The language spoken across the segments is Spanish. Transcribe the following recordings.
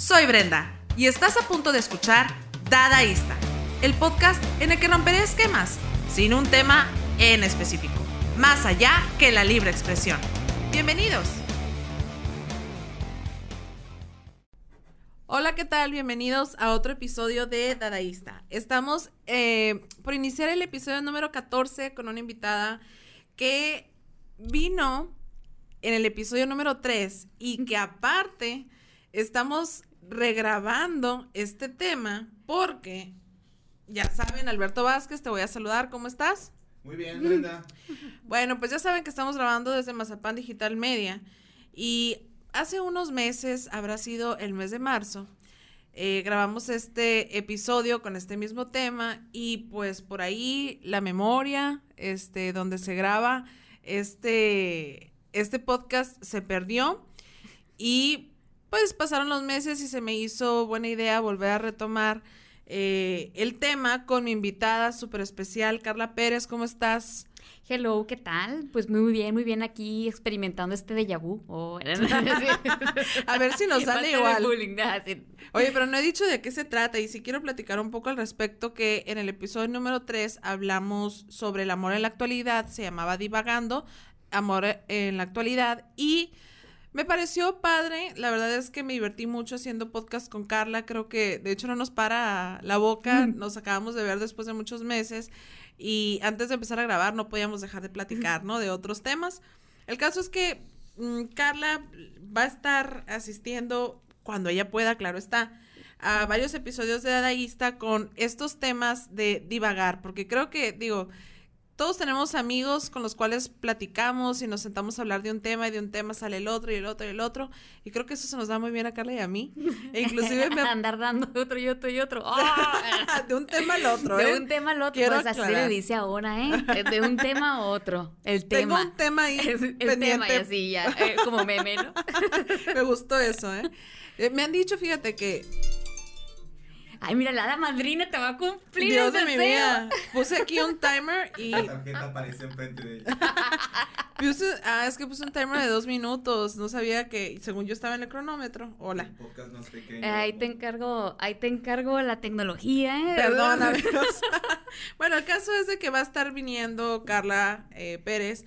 Soy Brenda y estás a punto de escuchar Dadaísta, el podcast en el que romperé esquemas sin un tema en específico, más allá que la libre expresión. Bienvenidos. Hola, ¿qué tal? Bienvenidos a otro episodio de Dadaísta. Estamos eh, por iniciar el episodio número 14 con una invitada que vino en el episodio número 3 y que aparte estamos regrabando este tema porque, ya saben, Alberto Vázquez, te voy a saludar, ¿cómo estás? Muy bien, Brenda. Bueno, pues ya saben que estamos grabando desde Mazapán Digital Media y hace unos meses, habrá sido el mes de marzo, eh, grabamos este episodio con este mismo tema y pues por ahí la memoria, este, donde se graba este, este podcast se perdió y pues pasaron los meses y se me hizo buena idea volver a retomar eh, el tema con mi invitada súper especial, Carla Pérez, ¿cómo estás? Hello, ¿qué tal? Pues muy bien, muy bien aquí experimentando este déjà vu. Oh, a ver si nos sale igual. Oye, pero no he dicho de qué se trata y si quiero platicar un poco al respecto que en el episodio número 3 hablamos sobre el amor en la actualidad, se llamaba Divagando, amor en la actualidad y me pareció padre, la verdad es que me divertí mucho haciendo podcast con Carla, creo que de hecho no nos para la boca, nos acabamos de ver después de muchos meses y antes de empezar a grabar no podíamos dejar de platicar, ¿no? De otros temas. El caso es que mm, Carla va a estar asistiendo cuando ella pueda, claro está, a varios episodios de Dadaísta con estos temas de divagar, porque creo que, digo, todos tenemos amigos con los cuales platicamos y nos sentamos a hablar de un tema y de un tema sale el otro y el otro y el otro. Y creo que eso se nos da muy bien a Carla y a mí. E inclusive me... Andar dando otro y otro y otro. de un tema al otro, ¿eh? De un tema al otro. pues así le dice ahora, ¿eh? De un tema a otro. El tema. Tengo un tema ahí El tema y así ya, eh, como meme, ¿no? me gustó eso, ¿eh? ¿eh? Me han dicho, fíjate, que Ay, mira, la madrina te va a cumplir. Dios de mi vida. Puse aquí un timer y. La tarjeta apareció enfrente de ella. Puse, ah, es que puse un timer de dos minutos. No sabía que, según yo estaba en el cronómetro. Hola. ahí te encargo, ahí te encargo la tecnología, ¿eh? Perdón, amigos. bueno, el caso es de que va a estar viniendo Carla eh, Pérez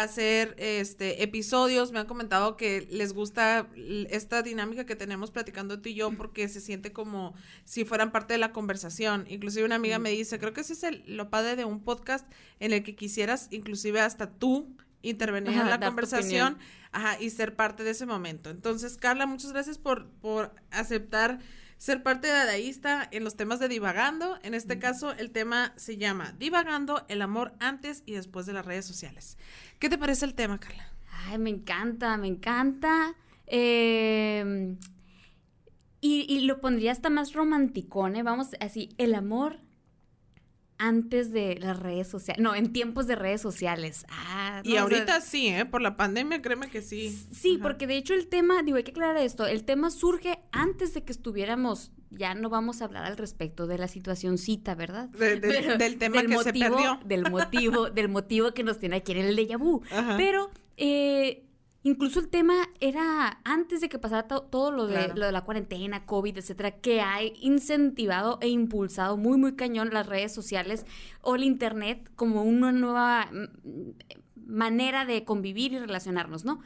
hacer este episodios. Me han comentado que les gusta esta dinámica que tenemos platicando tú y yo porque se siente como si fueran parte de la conversación. Inclusive una amiga me dice, creo que ese es el, lo padre de un podcast en el que quisieras inclusive hasta tú intervenir en la conversación ajá, y ser parte de ese momento. Entonces, Carla, muchas gracias por, por aceptar ser parte de Dadaísta en los temas de divagando. En este caso, el tema se llama Divagando, el amor antes y después de las redes sociales. ¿Qué te parece el tema, Carla? Ay, me encanta, me encanta. Em, y, lo pondría hasta más romanticón, ¿eh? Vamos, así, el amor antes de las redes sociales, no, en tiempos de redes sociales. Ah, y ahorita sí, ¿eh? Por la pandemia, créeme que sí. Sí, porque de hecho el tema, digo, hay que aclarar esto, el tema surge antes de que estuviéramos, ya no vamos a hablar al respecto de la situación cita, ¿verdad? del tema que se perdió. Del motivo, del motivo que nos tiene aquí en el déjà vu. Pero, eh, Incluso el tema era antes de que pasara todo lo de, lo de la cuarentena, COVID, etcétera, que ha incentivado e impulsado muy, muy cañón las redes sociales o el Internet como una nueva mm, manera de convivir y relacionarnos, ¿no?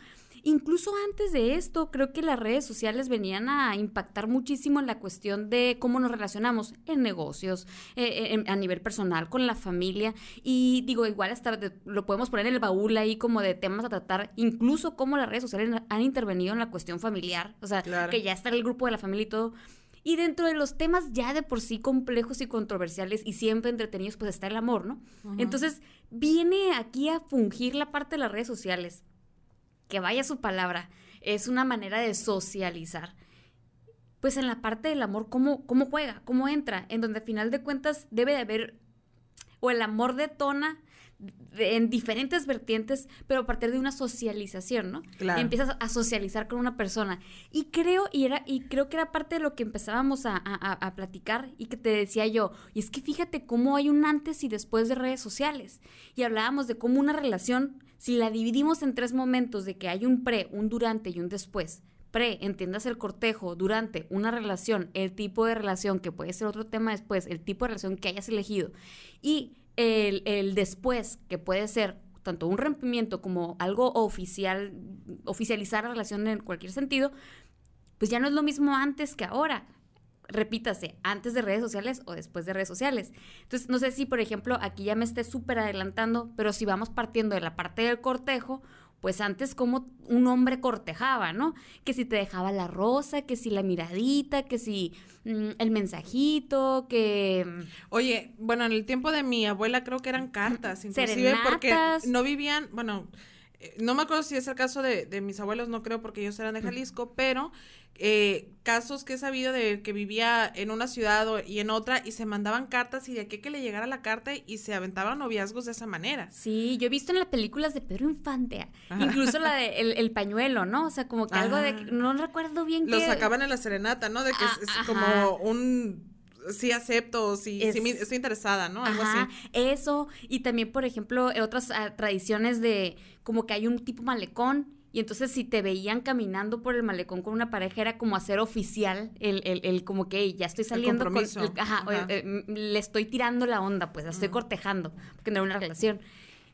Incluso antes de esto, creo que las redes sociales venían a impactar muchísimo en la cuestión de cómo nos relacionamos en negocios, eh, a nivel personal, con la familia. Y digo, igual hasta lo podemos poner en el baúl ahí como de temas a tratar, incluso cómo las redes sociales han intervenido en la cuestión familiar. O sea, que ya está el grupo de la familia y todo. Y dentro de los temas ya de por sí complejos y controversiales y siempre entretenidos, pues está el amor, ¿no? Entonces, viene aquí a fungir la parte de las redes sociales que vaya su palabra, es una manera de socializar. Pues en la parte del amor, ¿cómo, cómo juega? ¿Cómo entra? En donde al final de cuentas debe de haber, o el amor detona en diferentes vertientes, pero a partir de una socialización, ¿no? Claro. Empiezas a socializar con una persona. Y creo, y era, y creo que era parte de lo que empezábamos a, a, platicar y que te decía yo, y es que fíjate cómo hay un antes y después de redes sociales. Y hablábamos de cómo una relación, si la dividimos en tres momentos, de que hay un pre, un durante y un después, pre, entiendas el cortejo, durante una relación, el tipo de relación, que puede ser otro tema después, el tipo de relación que hayas elegido, y el, el después, que puede ser tanto un rompimiento como algo oficial, oficializar la relación en cualquier sentido, pues ya no es lo mismo antes que ahora repítase, antes de redes sociales o después de redes sociales. Entonces, no sé si, por ejemplo, aquí ya me esté súper adelantando, pero si vamos partiendo de la parte del cortejo, pues antes como un hombre cortejaba, ¿no? Que si te dejaba la rosa, que si la miradita, que si mm, el mensajito, que... Mm, Oye, bueno, en el tiempo de mi abuela creo que eran cartas, inclusive porque no vivían, bueno, no me acuerdo si es el caso de, de, mis abuelos, no creo porque ellos eran de Jalisco, pero eh, casos que he sabido de que vivía en una ciudad y en otra y se mandaban cartas y de aquí que le llegara la carta y se aventaban noviazgos de esa manera. Sí, yo he visto en las películas de Pedro Infante, incluso la de el, pañuelo, ¿no? O sea, como que algo de, no recuerdo bien Lo sacaban en la serenata, ¿no? De que es, ah, como un sí acepto, sí, sí estoy interesada, ¿no? Algo así. Eso, y también, por ejemplo, otras ah, tradiciones de como que hay un tipo malecón y entonces si te veían caminando por el malecón con una pareja era como hacer oficial el, el, el como que ya estoy saliendo con ajá, eh, le estoy tirando la onda, pues la estoy cortejando, porque no era una relación.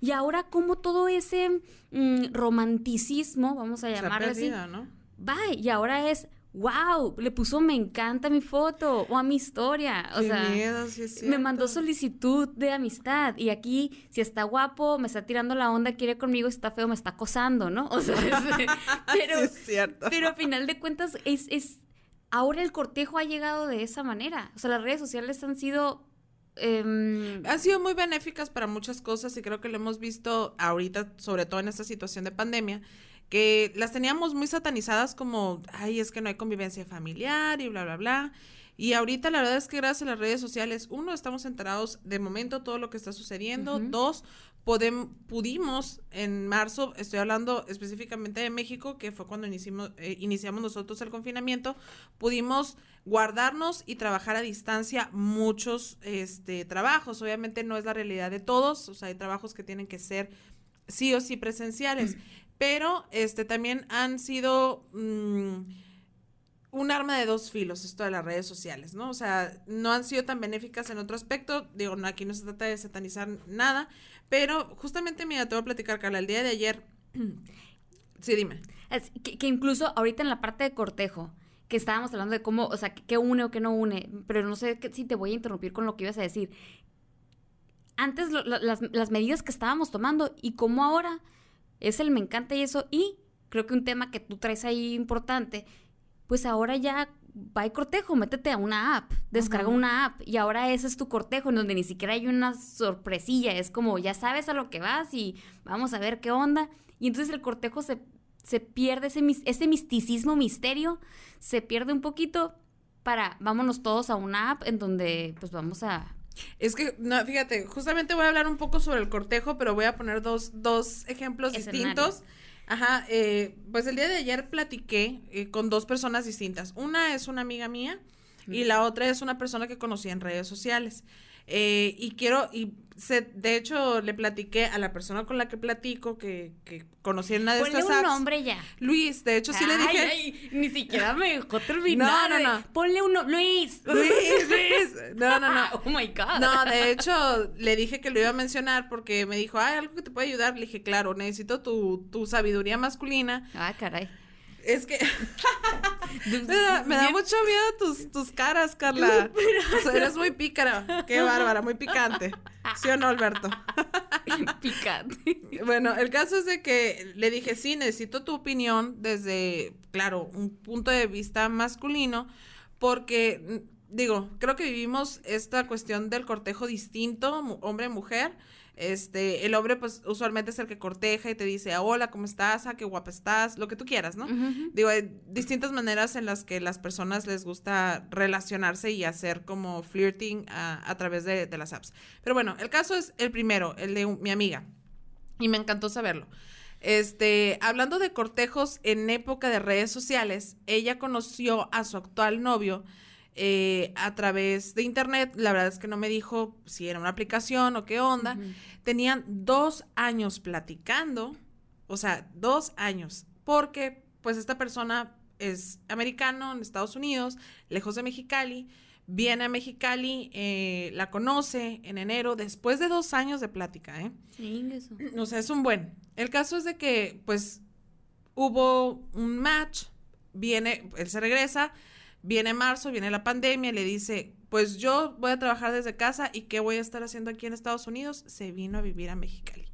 Y ahora como todo ese mm, romanticismo, vamos a llamarlo así, ¿no? va, y ahora es wow, le puso me encanta mi foto o a mi historia. O sea, me mandó solicitud de amistad y aquí, si está guapo, me está tirando la onda, quiere conmigo, si está feo, me está acosando, ¿no? O sea, pero, es cierto. pero a final de cuentas, es, es, ahora el cortejo ha llegado de esa manera. O sea, las redes sociales han sido em, han sido muy benéficas para muchas cosas y creo que lo hemos visto ahorita, sobre todo en esta situación de pandemia, que las teníamos muy satanizadas como, ay, es que no hay convivencia familiar y bla, bla, bla. Y ahorita la verdad es que gracias a las redes sociales, uno, estamos enterados de momento todo lo que está sucediendo, dos, pudimos en marzo, estoy hablando específicamente de México, que fue cuando iniciamos, eh, iniciamos nosotros el confinamiento, pudimos guardarnos y trabajar a distancia muchos este, trabajos. Obviamente no es la realidad de todos, o sea, hay trabajos que tienen que ser sí o sí presenciales pero este también han sido mm, un arma de dos filos esto de las redes sociales, ¿no? O sea, no han sido tan benéficas en otro aspecto, digo, aquí no se trata de satanizar nada, pero justamente, mira, te voy a platicar, Carla, el día de ayer, sí, dime. que, incluso ahorita en la parte de cortejo, que estábamos hablando de cómo, o sea, qué une o qué no une, pero no sé si te voy a interrumpir con lo que ibas a decir. Antes las medidas que estábamos tomando y cómo ahora es el me encanta y eso. Y creo que un tema que tú traes ahí importante, pues ahora ya va y cortejo, métete a una app, descarga una app y ahora ese es tu cortejo en donde ni siquiera hay una sorpresilla, es como ya sabes a lo que vas y vamos a ver qué onda. Y entonces el cortejo se, se pierde, ese, ese misticismo, misterio, se pierde un poquito para vámonos todos a una app en donde pues vamos a es que, no, fíjate, justamente voy a hablar un poco sobre el cortejo, pero voy a poner dos, dos ejemplos distintos. Ajá, eh, pues el día de ayer platiqué eh, con dos personas distintas. Una es una amiga mía y la otra es una persona que conocí en redes sociales. Eh, y quiero, y se, de hecho, le platiqué a la persona con la que platico, que, que conocí en una de Ponle estas un nombre ya. Luis, de hecho, sí le dije. Ay, ni siquiera me dejó terminar. No, no, no. Ponle uno, Luis. Luis, Luis. No, no, no. Oh my God. No, de hecho, le dije que lo iba a mencionar porque me dijo, ay, algo que te puede ayudar. Le dije, claro, necesito tu, tu sabiduría masculina. Ah, caray. Es que me, da, mucho miedo tus, tus caras, Carla. eres muy pícara. Qué bárbara, muy picante. ¿Sí o no, Alberto? picante. Bueno, el caso es de que le dije, sí, necesito tu opinión desde, claro, un punto de vista masculino, porque, digo, creo que vivimos esta cuestión del cortejo distinto, hombre-mujer este, el hombre, pues, usualmente es el que corteja y te dice, ah, hola, ¿cómo estás? Ah, qué guapa estás, lo que tú quieras, ¿no? Digo, hay distintas maneras en las que las personas les gusta relacionarse y hacer como flirting a, través de, de, las apps. Pero bueno, el caso es el primero, el de mi amiga. Y me encantó saberlo. Este, hablando de cortejos en época de redes sociales, ella conoció a su actual novio eh, a través de internet. La verdad es que no me dijo si era una aplicación o qué onda. Tenían dos años platicando, o sea, dos años, porque pues esta persona es americano en Estados Unidos, lejos de Mexicali. Viene a Mexicali, eh, la conoce en enero, después de dos años de plática, ¿eh? Sí, eso. O sea, es un buen. El caso es de que, pues, hubo un match, viene, él se regresa, viene marzo, viene la pandemia, le dice, pues yo voy a trabajar desde casa y ¿qué voy a estar haciendo aquí en Estados Unidos? Se vino a vivir a Mexicali.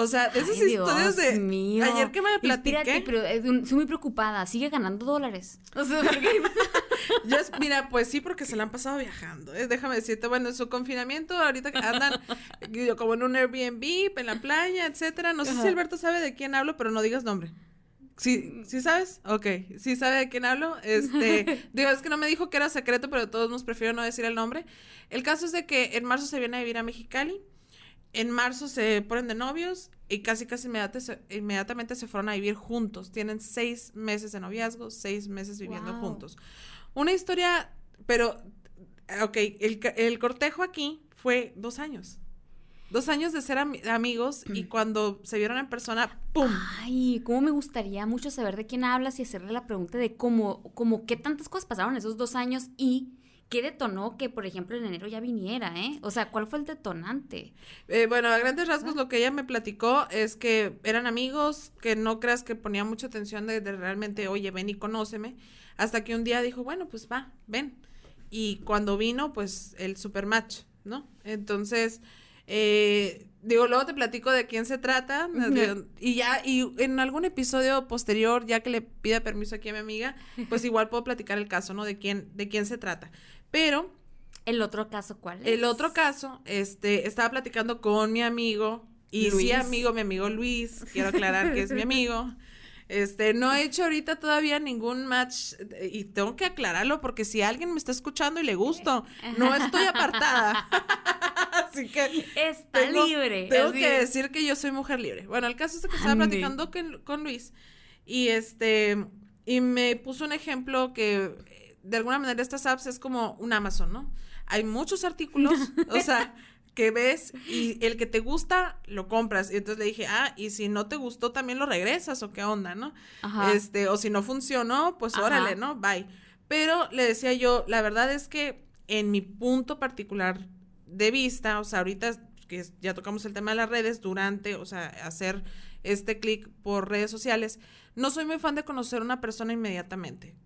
O sea, de esas historias de ayer que me platiqué. pero eh, soy muy preocupada. Sigue ganando dólares. O sea, Yo, mira, pues sí, porque se la han pasado viajando. ¿eh? Déjame decirte, bueno, en su confinamiento, ahorita andan como en un Airbnb, en la playa, etcétera. No sé si Alberto sabe de quién hablo, pero no digas nombre. Sí, ¿sí sabes? Ok, sí sabe de quién hablo. Este, digo, es que no me dijo que era secreto, pero de todos nos prefiero no decir el nombre. El caso es de que en marzo se viene a vivir a Mexicali en marzo se ponen de novios y casi casi inmediatamente se fueron a vivir juntos. Tienen seis meses de noviazgo, seis meses viviendo juntos. Una historia, pero, ok, el, cortejo aquí fue dos años. Dos años de ser amigos y cuando se vieron en persona, ¡pum! Ay, cómo me gustaría mucho saber de quién hablas y hacerle la pregunta de cómo, cómo qué tantas cosas pasaron esos dos años y ¿Qué detonó que, por ejemplo, en enero ya viniera, eh? O sea, ¿cuál fue el detonante? Eh, bueno, a grandes rasgos lo que ella me platicó es que eran amigos, que no creas que ponía mucha atención de, realmente, oye, ven y conóceme, hasta que un día dijo, bueno, pues va, ven. Y cuando vino, pues el supermatch, ¿no? Entonces, eh, digo, luego te platico de quién se trata, y ya, y en algún episodio posterior, ya que le pida permiso aquí a mi amiga, pues igual puedo platicar el caso, ¿no? De quién, de quién se trata. Pero... ¿El otro caso cuál es? El otro caso, este, estaba platicando con mi amigo, y sí amigo, mi amigo Luis, quiero aclarar que es mi amigo. Este, no he hecho ahorita todavía ningún match y tengo que aclararlo porque si alguien me está escuchando y le gusto, no estoy apartada. Así que está libre. Tengo que decir que yo soy mujer libre. Bueno, el caso es que estaba platicando con Luis y este y me puso un ejemplo que de alguna manera estas apps es como un Amazon, ¿no? Hay muchos artículos, o sea, que ves y el que te gusta lo compras. Y entonces le dije, ah, y si no te gustó también lo regresas o qué onda, ¿no? Este, o si no funcionó, pues órale, ¿no? Bye. Pero le decía yo, la verdad es que en mi punto particular de vista, o sea, ahorita que ya tocamos el tema de las redes, durante, o sea, hacer este clic por redes sociales, no soy muy fan de conocer a una persona inmediatamente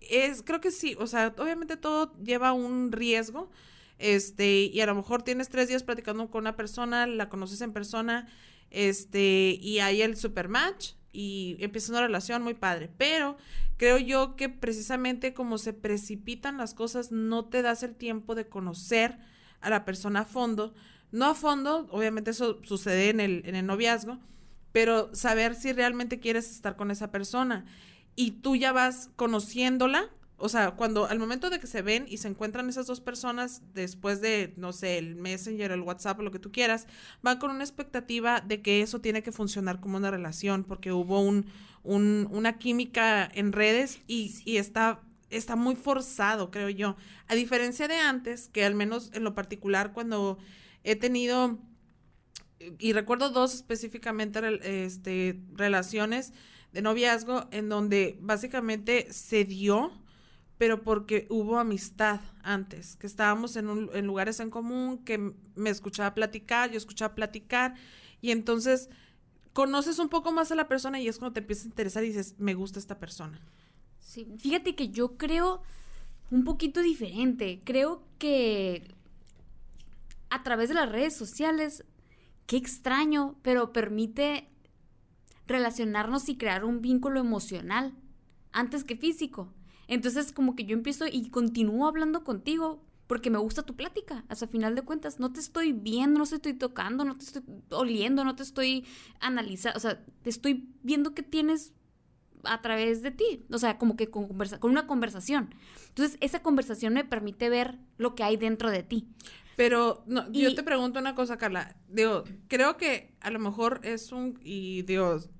es, creo que sí, o sea, obviamente todo lleva un riesgo, este, y a lo mejor tienes tres días platicando con una persona, la conoces en persona, este, y hay el super match y empieza una relación muy padre, pero creo yo que precisamente como se precipitan las cosas, no te das el tiempo de conocer a la persona a fondo, no a fondo, obviamente eso sucede en el, en el noviazgo, pero saber si realmente quieres estar con esa persona y tú ya vas conociéndola. O sea, cuando al momento de que se ven y se encuentran esas dos personas después de, no sé, el Messenger, el WhatsApp o lo que tú quieras, van con una expectativa de que eso tiene que funcionar como una relación porque hubo un, una química en redes y, y está, está muy forzado, creo yo. A diferencia de antes, que al menos en lo particular cuando he tenido, y recuerdo dos específicamente, este, relaciones, de noviazgo en donde básicamente se dio, pero porque hubo amistad antes, que estábamos en, un, en lugares en común, que me escuchaba platicar, yo escuchaba platicar, y entonces conoces un poco más a la persona y es cuando te empieza a interesar y dices, me gusta esta persona. Sí, fíjate que yo creo un poquito diferente. Creo que a través de las redes sociales, qué extraño, pero permite relacionarnos y crear un vínculo emocional antes que físico. Entonces como que yo empiezo y continúo hablando contigo porque me gusta tu plática. Hasta final de cuentas, no te estoy viendo, no te estoy tocando, no te estoy oliendo, no te estoy analizando, o sea, te estoy viendo que tienes a través de ti, o sea, como que con, conversa con una conversación. Entonces, esa conversación me permite ver lo que hay dentro de ti. Pero no, yo te pregunto una cosa, Carla. Digo, creo que a lo mejor es un y Dios,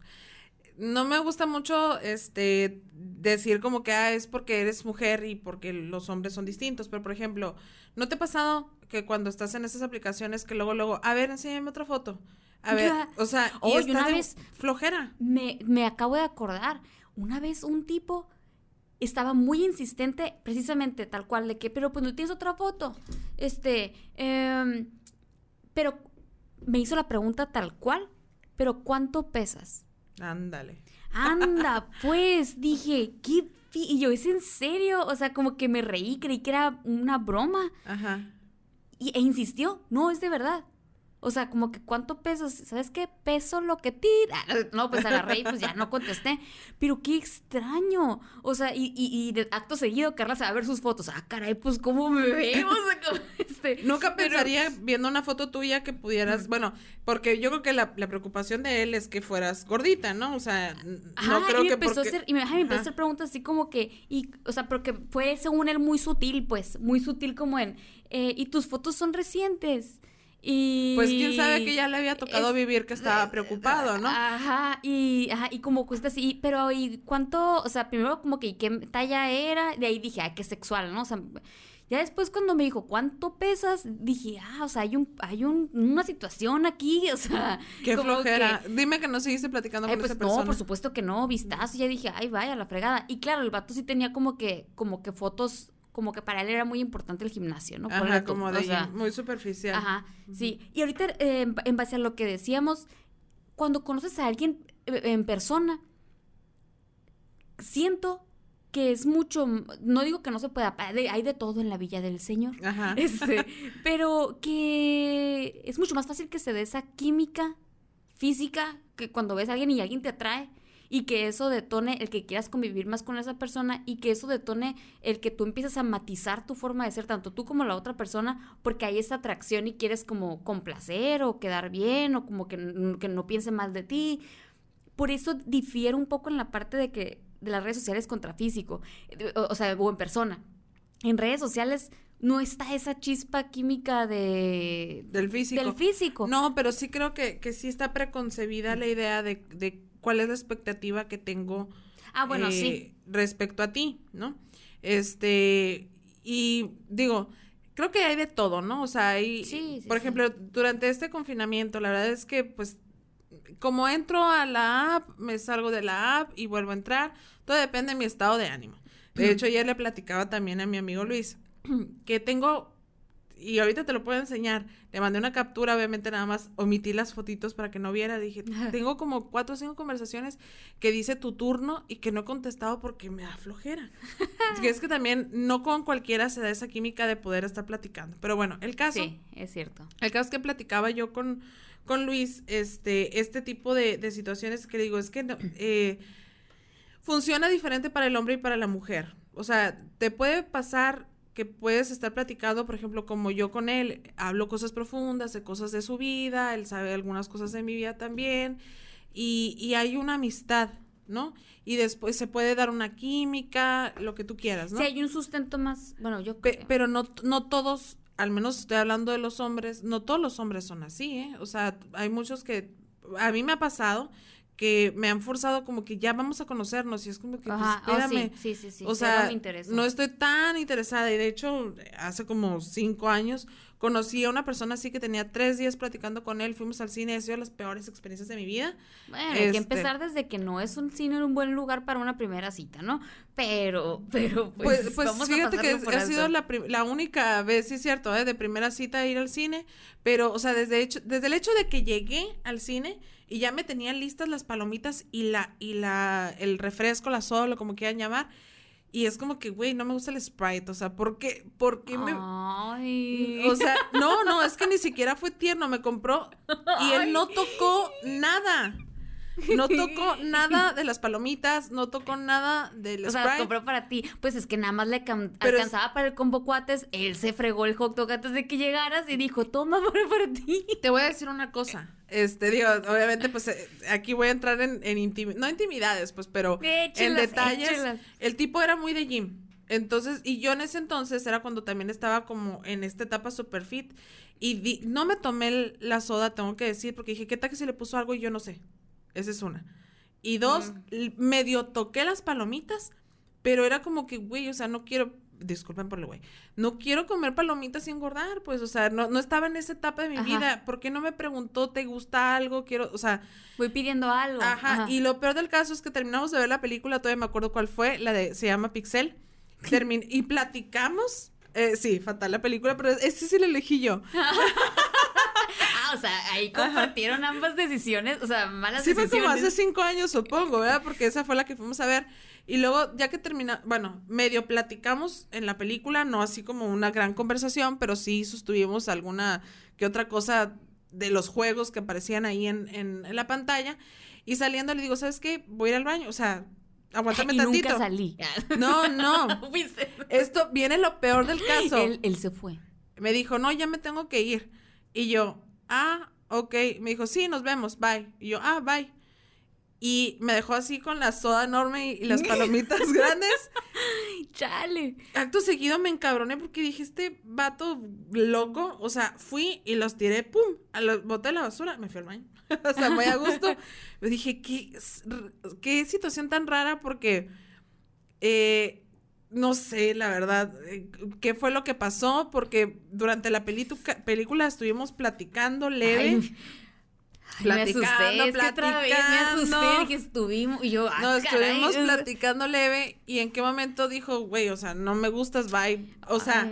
no me gusta mucho este decir como que ah, es porque eres mujer y porque los hombres son distintos, pero por ejemplo, ¿no te ha pasado que cuando estás en esas aplicaciones que luego luego, a ver, enséñame otra foto? A ver, o sea, y una vez flojera. Me, me acabo de acordar una vez un tipo estaba muy insistente, precisamente tal cual, de que, pero pues no tienes otra foto. Este, em, pero me hizo la pregunta tal cual, pero ¿cuánto pesas? Ándale. Anda, pues, dije, ¿qué? Y yo, ¿es en serio? O sea, como que me reí, creí que era una broma. Ajá. Y, e insistió, no, es de verdad. O sea, como que cuánto peso, ¿sabes qué? Peso lo que tira. No, pues agarré y pues ya no contesté. Pero qué extraño. O sea, y, y, de acto seguido Carla se va a ver sus fotos. Ah, caray, pues cómo me veo. este. Nunca pensaría viendo una foto tuya que pudieras, bueno, porque yo creo que la, preocupación de él es que fueras gordita, ¿no? O sea, no creo y que empezó a hacer, y me, empezó a hacer preguntas así como que, y, o sea, porque fue según él muy sutil, pues, muy sutil como en, eh, y tus fotos son recientes. Y... Pues quién sabe que ya le había tocado vivir que estaba preocupado, ¿no? Ajá, y, ajá, y como cuesta así, pero ¿y cuánto? O sea, primero como que qué talla era, de ahí dije, ah, qué sexual, ¿no? O sea, ya después cuando me dijo, ¿cuánto pesas? Dije, ah, o sea, hay un, hay un, una situación aquí, o sea. Qué flojera. Dime que no seguiste platicando con pues esa persona. No, por supuesto que no, vistazo. Ya dije, ay, vaya, la fregada. Y claro, el vato sí tenía como que, como que fotos como que para él era muy importante el gimnasio, ¿no? Ajá, como de muy superficial. Ajá, sí. Y ahorita, eh, en base a lo que decíamos, cuando conoces a alguien eh, en persona, siento que es mucho, no digo que no se pueda, hay de todo en la Villa del Señor, Ajá. Este, pero que es mucho más fácil que se dé esa química física que cuando ves a alguien y alguien te atrae y que eso detone el que quieras convivir más con esa persona y que eso detone el que tú empiezas a matizar tu forma de ser, tanto tú como la otra persona, porque hay esa atracción y quieres como complacer o quedar bien o como que, que no piense mal de ti. Por eso difiere un poco en la parte de que de las redes sociales contra físico, o, sea, o en persona. En redes sociales no está esa chispa química de... Del físico. Del físico. No, pero sí creo que, que sí está preconcebida la idea de, de cuál es la expectativa que tengo ah, bueno, sí. Eh, respecto a ti, ¿no? Este, y digo, creo que hay de todo, ¿no? O sea, hay, sí, por ejemplo, durante este confinamiento, la verdad es que, pues, como entro a la app, me salgo de la app y vuelvo a entrar, todo depende de mi estado de ánimo. De hecho, ayer le platicaba también a mi amigo Luis que tengo y ahorita te lo puedo enseñar. Le mandé una captura, obviamente nada más omití las fotitos para que no viera. Dije, tengo como cuatro o cinco conversaciones que dice tu turno y que no he contestado porque me da flojera. es que también no con cualquiera se da esa química de poder estar platicando. Pero bueno, el caso. Sí, es cierto. El caso es que platicaba yo con, con Luis, este, este tipo de, de situaciones que digo, es que eh, funciona diferente para el hombre y para la mujer. O sea, te puede pasar que puedes estar platicando, por ejemplo, como yo con él, hablo cosas profundas, de cosas de su vida, él sabe algunas cosas de mi vida también, y, y hay una amistad, ¿no? Y después se puede dar una química, lo que tú quieras, ¿no? Sí, hay un sustento más, bueno, yo creo. pero no, no todos, al menos estoy hablando de los hombres, no todos los hombres son así, ¿eh? O sea, hay muchos que, a mí me ha pasado que me han forzado como que ya vamos a conocernos y es como que pues, oh, espérame. sí, sí, sí, O sea, no estoy tan interesada y de hecho hace como cinco años conocí a una persona así que tenía tres días platicando con él, fuimos al cine, ha sido las peores experiencias de mi vida. Bueno, hay que este empezar desde que no es un cine un buen lugar para una primera cita, ¿no? Pero, pero pues, pues, pues fíjate que ha sido la, la, única vez, sí es cierto, ¿eh? de primera cita ir al cine, pero, o sea, desde, hecho, desde el hecho de que llegué al cine, y ya me tenían listas las palomitas y la, y la, el refresco, la soda, como quieran llamar. Y es como que, güey, no me gusta el Sprite, o sea, ¿por qué, por qué me...? Ay. O sea, no, no, es que ni siquiera fue tierno, me compró y él no tocó nada. No tocó nada de las palomitas, no tocó nada del o sea, compró para ti. Pues es que nada más le alcanzaba para el combo cuates. Él se fregó el hot dog antes de que llegaras y dijo, toma para, para ti. Te voy a decir una cosa. Este, digo, obviamente, pues eh, aquí voy a entrar en, en intimidades, no intimidades, pues, pero en detalles. El tipo era muy de gym. Entonces, y yo en ese entonces era cuando también estaba como en esta etapa super fit. Y no me tomé la soda, tengo que decir, porque dije, ¿qué tal que se le puso algo y yo no sé? Esa es una. Y dos, medio toqué las palomitas, pero era como que, güey, o sea, no quiero, disculpen por lo güey, no quiero comer palomitas y engordar, pues, o sea, no, no estaba en esa etapa de mi vida, ¿por qué no me preguntó, ¿te gusta algo? Quiero, o sea... Voy pidiendo algo. Ajá, y lo peor del caso es que terminamos de ver la película, todavía me acuerdo cuál fue, la de, se llama Pixel, Termin y platicamos, eh, sí, fatal la película, pero ese sí lo elegí yo. o sea, ahí compartieron ambas decisiones, o sea, malas decisiones. Sí, fue como hace cinco años, supongo, ¿verdad? Porque esa fue la que fuimos a ver. Y luego, ya que termina, bueno, medio platicamos en la película, no así como una gran conversación, pero sí sostuvimos alguna que otra cosa de los juegos que aparecían ahí en, en, la pantalla. Y saliendo le digo, ¿sabes qué? Voy a ir al baño. O sea, aguántame y tantito. Nunca salí. No, no. Esto viene lo peor del caso. Él, él, se fue. Me dijo, no, ya me tengo que ir. Y yo, ah, ok. Me dijo, sí, nos vemos, bye. Y yo, ah, bye. Y me dejó así con la soda enorme y, las palomitas grandes. Chale. Acto seguido me encabroné porque dije, este vato loco. O sea, fui y los tiré, pum, a los boté la basura. Me fui al baño. o sea, muy a gusto. me dije, ¿qué, qué situación tan rara porque... Eh, no sé, la verdad, eh, qué fue lo que pasó, porque durante la película estuvimos platicando leve me asusté, es que otra vez me asusté que estuvimos y yo, ah, no, estuvimos platicando leve y en qué momento dijo, güey, o sea, no me gustas, bye, o sea,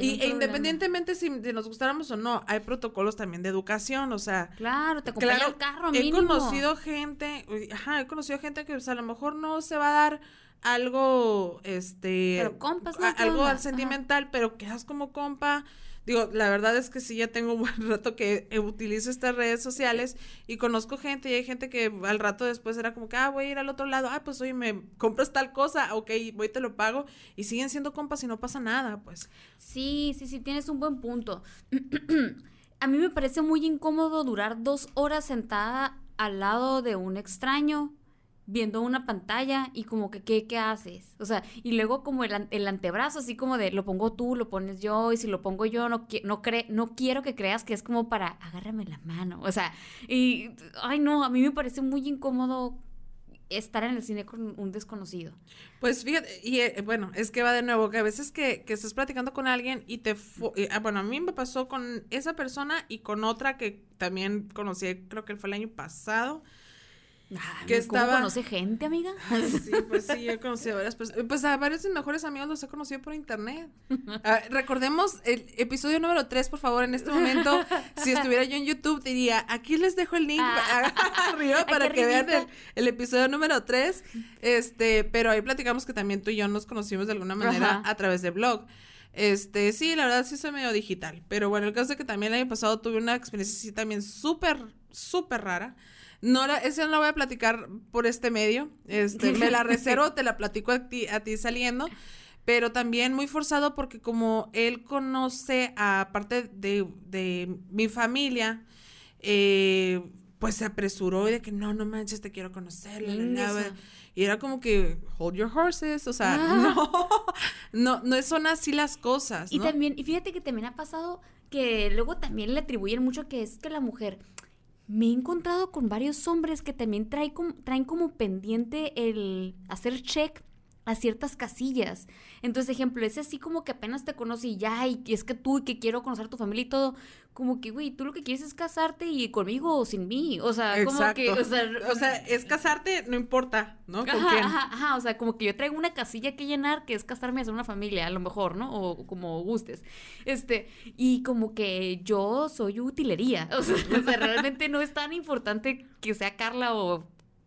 y e independientemente si, nos gustáramos o no, hay protocolos también de educación, o sea, claro, te acompaña el carro mínimo. He conocido gente, ajá, he conocido gente que a lo mejor no se va a dar algo, este, pero compas, algo sentimental, pero quedas como compa Digo, la verdad es que sí, ya tengo un buen rato que utilizo estas redes sociales y conozco gente y hay gente que al rato después era como que, ah, voy a ir al otro lado, ah, pues oye, me compras tal cosa, ok, voy y te lo pago y siguen siendo compas y no pasa nada, pues. Sí, sí, sí, tienes un buen punto. a mí me parece muy incómodo durar dos horas sentada al lado de un extraño viendo una pantalla y como que, ¿qué, qué haces? O sea, y luego como el, el, antebrazo, así como de, lo pongo tú, lo pones yo, y si lo pongo yo, no, no, cre no quiero que creas que es como para, agárrame la mano, o sea, y, ay no, a mí me parece muy incómodo estar en el cine con un desconocido. Pues fíjate, y eh, bueno, es que va de nuevo, que a veces que, que estás platicando con alguien y te... Ah, bueno, a mí me pasó con esa persona y con otra que también conocí, creo que fue el año pasado, que estaba... conoce gente, amiga? Sí, pues sí, he conocido a varias personas. Pues a varios de mis mejores amigos los he conocido por internet. Ah, recordemos el episodio número 3, por favor, en este momento. si estuviera yo en YouTube, diría, aquí les dejo el link ah. arriba para que vean el, episodio número 3. Este, pero ahí platicamos que también tú y yo nos conocimos de alguna manera a través de blog. Este, sí, la verdad sí soy medio digital. Pero bueno, el caso es que también el año pasado tuve una experiencia así también súper, súper rara. No, la, esa no la voy a platicar por este medio. Este, me la reservo, te la platico a ti, a ti saliendo. Pero también muy forzado porque como él conoce a parte de, de mi familia, eh, pues se apresuró y de que no, no manches, te quiero conocer. y era como que, hold your horses, o sea, ah. no, no, no son así las cosas. Y también, y fíjate que también ha pasado que luego también le atribuyen mucho que es que la mujer me he encontrado con varios hombres que también traen como, traen como pendiente el hacer check a ciertas casillas. Entonces, ejemplo, es así como que apenas te conoce y ya, y es que tú y que quiero conocer a tu familia y todo, como que, güey, tú lo que quieres es casarte y conmigo o sin mí, o sea, como que, o sea, es casarte, no importa, ¿no? ¿Con quién? Ajá, ajá, o sea, como que yo traigo una casilla que llenar que es casarme y hacer una familia, a lo mejor, ¿no? O como gustes. Este, y como que yo soy utilería, o sea, o sea realmente no es tan importante que sea Carla o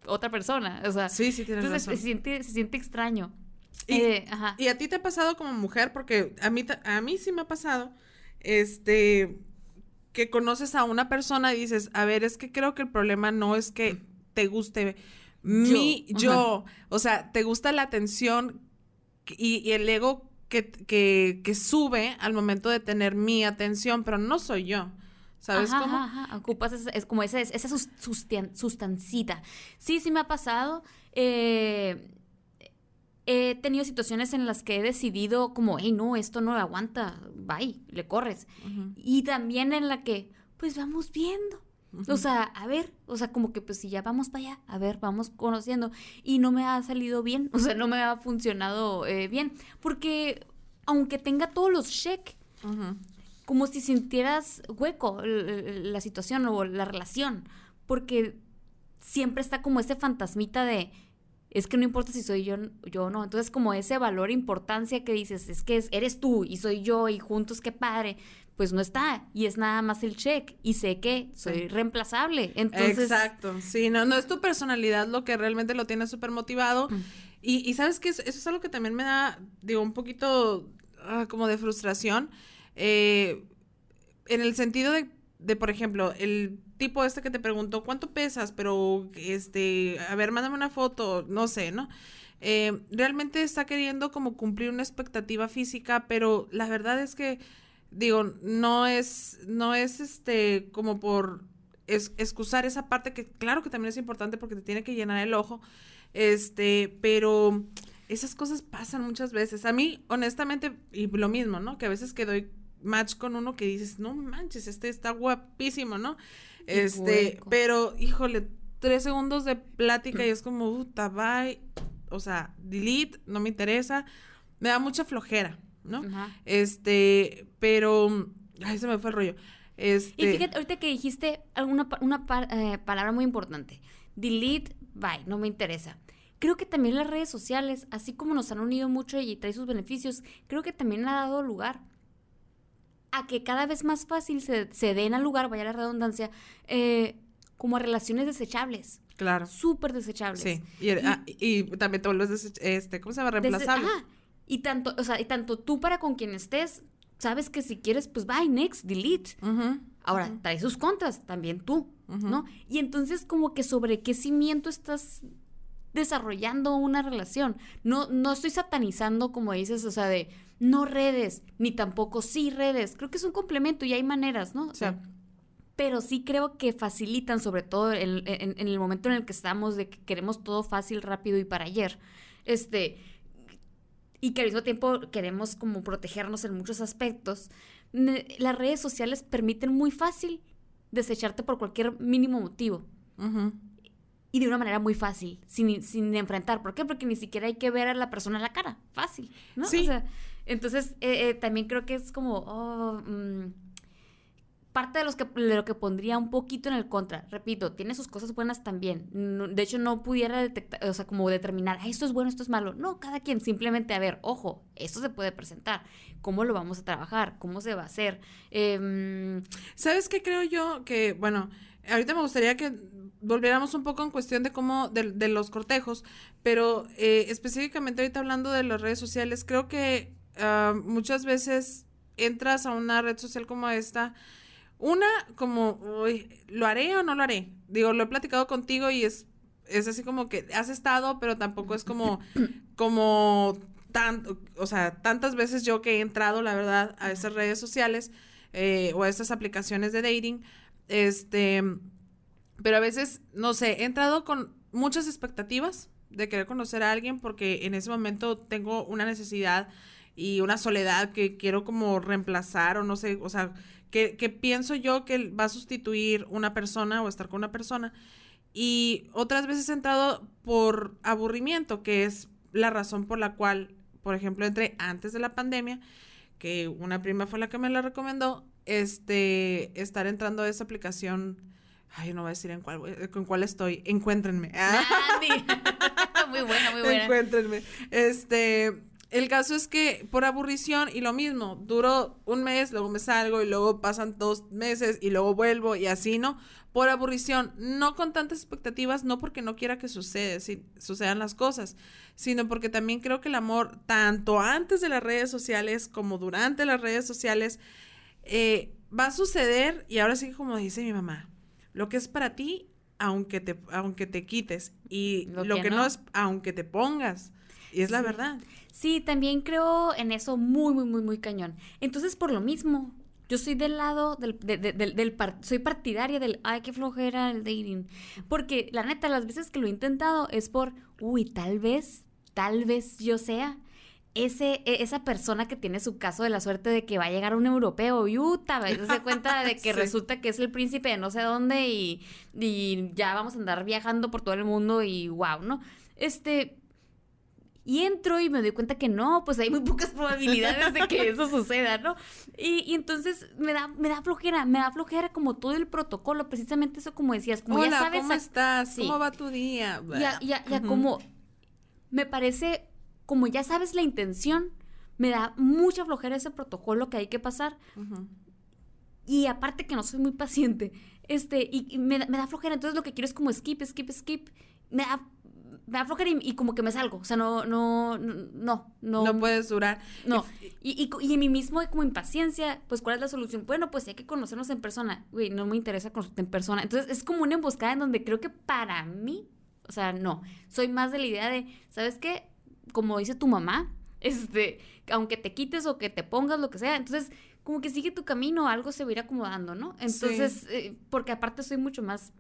otra persona. O sea, sí, sí, tienes entonces Se, siente, se siente extraño. Y, eh, y, a ti te ha pasado como mujer, porque a mí, a mí sí me ha pasado, este, que conoces a una persona y dices, a ver, es que creo que el problema no es que te guste mi, yo, o sea, te gusta la atención y, y el ego que, que, que, sube al momento de tener mi atención, pero no soy yo. ¿Sabes cómo? Ajá, Ocupas es, como esa, esa sustancita. Sí, sí me ha pasado. Eh, he tenido situaciones en las que he decidido como, hey, no, esto no aguanta, bye, le corres. Y también en la que, pues vamos viendo. O sea, a ver, o sea, como que pues si ya vamos para allá, a ver, vamos conociendo. Y no me ha salido bien, o sea, no me ha funcionado eh, bien. Porque aunque tenga todos los check. Como si sintieras hueco la situación o la relación. Porque siempre está como ese fantasmita de es que no importa si soy yo yo no. Entonces, como ese valor, importancia que dices, es que eres tú y soy yo y juntos qué padre, pues no está. Y es nada más el check. Y sé que soy reemplazable. Entonces. Exacto. Sí, no, no es tu personalidad lo que realmente lo tiene súper motivado. Mm. Y, sabes que eso, es algo que también me da, digo, un poquito ah, como de frustración. Eh, en el sentido de, de, por ejemplo, el tipo este que te preguntó cuánto pesas, pero este, a ver, mándame una foto, no sé, ¿no? Eh, realmente está queriendo como cumplir una expectativa física, pero la verdad es que, digo, no es, no es este, como por excusar esa parte que claro que también es importante porque te tiene que llenar el ojo, este, pero esas cosas pasan muchas veces. A mí, honestamente, y lo mismo, ¿no? Que a veces que doy match con uno que dices, no manches, este está guapísimo, ¿no? Este, pero, híjole, tres segundos de plática y es como, puta, bye. O sea, delete, no me interesa. Me da mucha flojera, ¿no? Este, pero. Ay, se me fue el rollo. Este... Y fíjate, ahorita que dijiste una, una eh, palabra muy importante. Delete, bye, no me interesa. Creo que también las redes sociales, así como nos han unido mucho y trae sus beneficios, creo que también ha dado lugar a que cada vez más fácil se, se den al lugar, vaya la redundancia, eh, como relaciones desechables. Claro. Súper desechables. Sí. Ah, y, también te vuelves, este, ¿cómo se llama? Reemplazable. Y tanto, o sea, y tanto tú para con quien estés, sabes que si quieres, pues bye, next, delete. Ahora, trae sus contras, también tú, ¿no? Y entonces, como que sobre qué cimiento estás desarrollando una relación. No, no estoy satanizando, como dices, o sea, de no redes, ni tampoco sí redes. Creo que es un complemento y hay maneras, ¿no? O sea, pero sí creo que facilitan, sobre todo en, el momento en el que estamos, de que queremos todo fácil, rápido y para ayer. Este, y que al mismo tiempo queremos como protegernos en muchos aspectos. Las redes sociales permiten muy fácil desecharte por cualquier mínimo motivo y de una manera muy fácil, sin, sin enfrentar. ¿Por qué? Porque ni siquiera hay que ver a la persona a la cara. Fácil, ¿no? Sí. O sea, entonces, eh, eh, también creo que es como... Oh, mm, parte de, los que, de lo que pondría un poquito en el contra. Repito, tiene sus cosas buenas también. de hecho, no pudiera detectar, o sea, como determinar, esto es bueno, esto es malo. No, cada quien simplemente, a ver, ojo, esto se puede presentar. ¿Cómo lo vamos a trabajar? ¿Cómo se va a hacer? Em, ¿Sabes qué creo yo? Que, bueno, ahorita me gustaría que volviéramos un poco en cuestión de cómo, de, los cortejos, pero eh, específicamente ahorita hablando de las redes sociales, creo que ah, muchas veces entras a una red social como esta, una, como, ¿lo haré o no lo haré? Digo, lo he platicado contigo y es, es así como que has estado, pero tampoco es como, como tan, o sea, tantas veces yo que he entrado, la verdad, a esas redes sociales eh, o a estas aplicaciones de dating, este pero a veces, no sé, he entrado con muchas expectativas de querer conocer a alguien porque en ese momento tengo una necesidad y una soledad que quiero como reemplazar o no sé, o sea, que, que pienso yo que va a sustituir una persona o estar con una persona. Y otras veces he entrado por aburrimiento, que es la razón por la cual, por ejemplo, entré antes de la pandemia, que una prima fue la que me la recomendó, este, estar entrando a esa aplicación Ay, no voy a decir en cuál, con cuál estoy. Encuéntrenme. muy buena, muy buena. Encuéntrenme. Este, el caso es que por aburrición y lo mismo, duro un mes, luego me salgo y luego pasan dos meses y luego vuelvo y así, ¿no? Por aburrición, no con tantas expectativas, no porque no quiera que suceda, si, sucedan las cosas, sino porque también creo que el amor, tanto antes de las redes sociales como durante las redes sociales, eh, va a suceder y ahora sí como dice mi mamá, lo que es para ti, aunque te, aunque te quites, y lo, que, no. es, aunque te pongas. Y es la verdad. Sí, también creo en eso muy, muy, muy, muy cañón. Entonces, por lo mismo, yo soy del lado del, del, soy partidaria del, ay, qué flojera el dating. Porque la neta, las veces que lo he intentado es por, uy, tal vez, tal vez yo sea ese, e, esa persona que tiene su caso de la suerte de que va a llegar un europeo y uta, se cuenta de que resulta que es el príncipe de no sé dónde y, y, ya vamos a andar viajando por todo el mundo y wow, ¿no? Este, Y entro y me doy cuenta que no, pues hay muy pocas probabilidades de que eso suceda, ¿no? Y, entonces me da, me da flojera, me da flojera como todo el protocolo, precisamente eso como decías, como ya sabes. ¿Cómo estás? ¿Cómo va tu día? Ya, ya, ya, como me parece, como ya sabes la intención, me da mucha flojera ese protocolo que hay que pasar. Y aparte que no soy muy paciente, este, y, me, me, da flojera, entonces lo que quiero es como skip, skip, skip. Me da me aflojar y, y, como que me salgo. O sea, no, no, no, no. No puedes durar. No. Y, y, y en mí mismo, como impaciencia, pues, ¿cuál es la solución? Bueno, pues hay que conocernos en persona. Güey, no me interesa conocerte en persona. Entonces, es como una emboscada en donde creo que para mí, o sea, no. Soy más de la idea de, ¿sabes qué? Como dice tu mamá, este, aunque te quites o que te pongas, lo que sea. Entonces, como que sigue tu camino, algo se va a ir acomodando, ¿no? Entonces, eh, porque aparte soy mucho más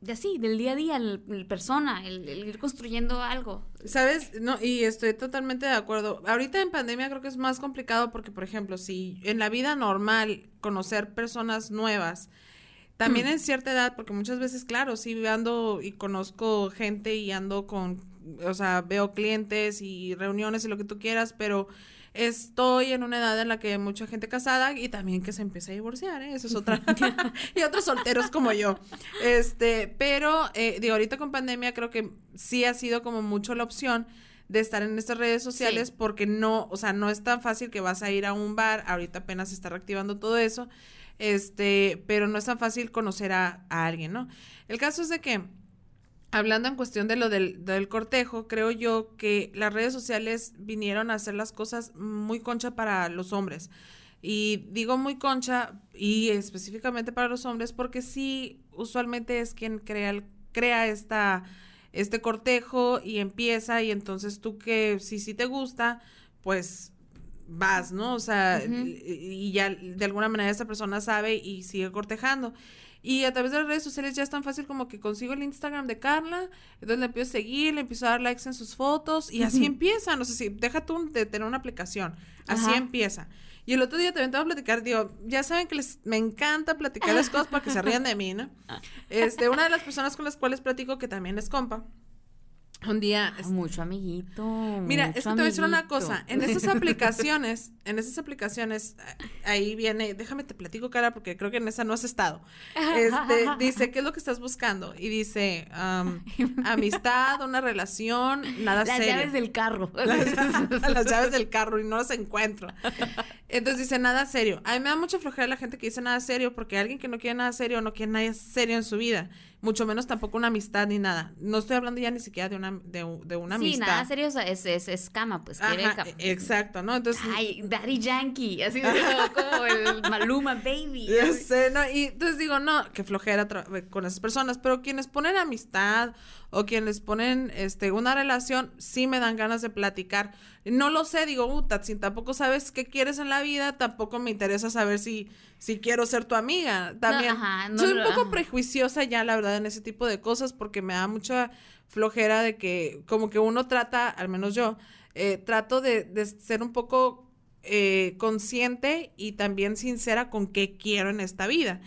de así, del día a día, el, persona, el, ir construyendo algo. ¿Sabes? No, y estoy totalmente de acuerdo. Ahorita en pandemia creo que es más complicado porque, por ejemplo, si en la vida normal conocer personas nuevas, también mm. en cierta edad, porque muchas veces, claro, sí ando y conozco gente y ando con, o sea, veo clientes y reuniones y lo que tú quieras, pero estoy en una edad en la que hay mucha gente casada y también que se empieza a divorciar, ¿eh? Eso es otra. y otros solteros como yo. Este, pero, eh, digo, ahorita con pandemia creo que sí ha sido como mucho la opción de estar en estas redes sociales porque no, o sea, no es tan fácil que vas a ir a un bar, ahorita apenas se está reactivando todo eso, este, pero no es tan fácil conocer a, a alguien, ¿no? El caso es de que hablando en cuestión de lo del, cortejo, creo yo que las redes sociales vinieron a hacer las cosas muy concha para los hombres. Y digo muy concha y específicamente para los hombres porque sí, usualmente es quien crea, crea esta, este cortejo y empieza y entonces tú que si sí te gusta, pues vas, ¿no? O sea, y ya de alguna manera esa persona sabe y sigue cortejando. Y a través de las redes sociales ya es tan fácil como que consigo el Instagram de Carla, entonces le empiezo a seguir, le empiezo a dar likes en sus fotos y así empieza. No sé si, deja tú de tener una aplicación, así empieza. Y el otro día también te voy a platicar, digo, ya saben que les, me encanta platicar las cosas para que se rían de mí, ¿no? Este, una de las personas con las cuales platico, que también es compa, un día. Ah, mucho amiguito. Mira, es que te voy a decir una cosa. En esas aplicaciones, en esas aplicaciones, ahí viene, déjame te platico, cara, porque creo que en esa no has estado. Este, dice, ¿qué es lo que estás buscando? Y dice, amistad, una relación, nada las serio. Las llaves del carro. Las, llaves del carro y no las encuentro. Entonces dice, nada serio. A mí me da mucha flojera la gente que dice nada serio, porque alguien que no quiere nada serio no quiere nada serio en su vida mucho menos tampoco una amistad ni nada. No estoy hablando ya ni siquiera de una, de, de una amistad. Sí, nada serio, es, es, es cama, pues. Ajá, e, exacto, ¿no? Entonces. Ay, Daddy Yankee, así como, el Maluma Baby. Ya sé, ¿no? Y entonces digo, no, que flojera con esas personas, pero quienes ponen amistad o quienes ponen este una relación, sí me dan ganas de platicar. No lo sé, digo, puta, si tampoco sabes qué quieres en la vida, tampoco me interesa saber si, si quiero ser tu amiga. También soy un poco prejuiciosa ya, la verdad, en ese tipo de cosas, porque me da mucha flojera de que, como que uno trata, al menos yo, eh, trato de, de, ser un poco eh, consciente y también sincera con qué quiero en esta vida.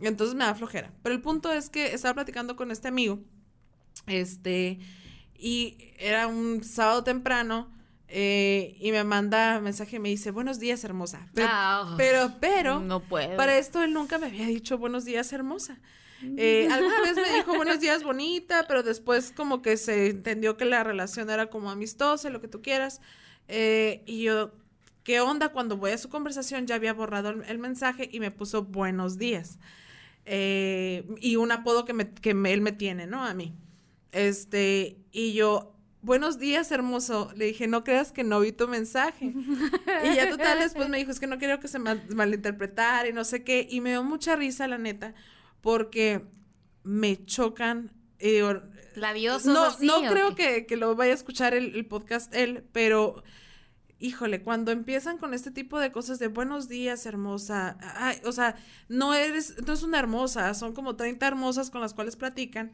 Entonces me da flojera. Pero el punto es que estaba platicando con este amigo, este, y era un sábado temprano eh, y me manda mensaje y me dice, buenos días, hermosa. Pero, ah, pero, pero, no puedo. para esto él nunca me había dicho buenos días, hermosa. Eh, alguna vez me dijo buenos días, bonita, pero después como que se entendió que la relación era como amistosa, lo que tú quieras. Eh, y yo, ¿qué onda? Cuando voy a su conversación ya había borrado el, mensaje y me puso buenos días. y un apodo que, me, que él me tiene, ¿no? A mí. Este, y yo, buenos días, hermoso. Le dije, no creas que no vi tu mensaje. y ya total, después me dijo, es que no quiero que se mal, malinterpretara y no sé qué. Y me dio mucha risa, la neta, porque me chocan. Eh, Labiosos no, no creo que, lo vaya a escuchar el, podcast él, pero híjole, cuando empiezan con este tipo de cosas de buenos días, hermosa, o sea, no eres, no es una hermosa, son como 30 hermosas con las cuales platican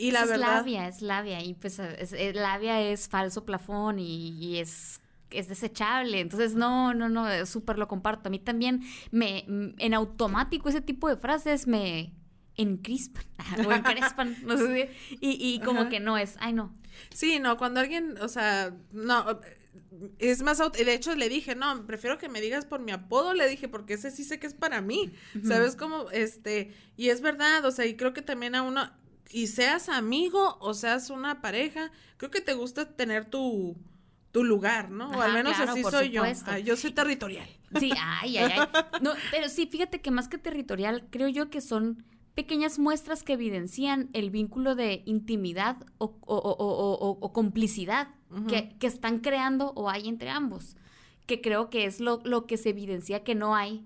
y la es verdad. labia, es labia. Y pues es, eh, labia es falso plafón y, es es desechable. Entonces, no, no, no, súper lo comparto. A mí también me, en automático ese tipo de frases me encrispan o encrespan, no sé y, y como que no es, ay no. Sí, no, cuando alguien, o sea, no, es más, de hecho le dije, no, prefiero que me digas por mi apodo, le dije, porque ese sí sé que es para mí, ¿sabes cómo? Este, y es verdad, o sea, y creo que también a uno, y seas amigo o seas una pareja, creo que te gusta tener tu, tu lugar, ¿no? o al menos así soy yo. yo soy territorial. Sí, ay, ay, ay. No, pero sí, fíjate que más que territorial, creo yo que son pequeñas muestras que evidencian el vínculo de intimidad o, complicidad que, están creando o hay entre ambos, que creo que es lo, lo, que se evidencia que no hay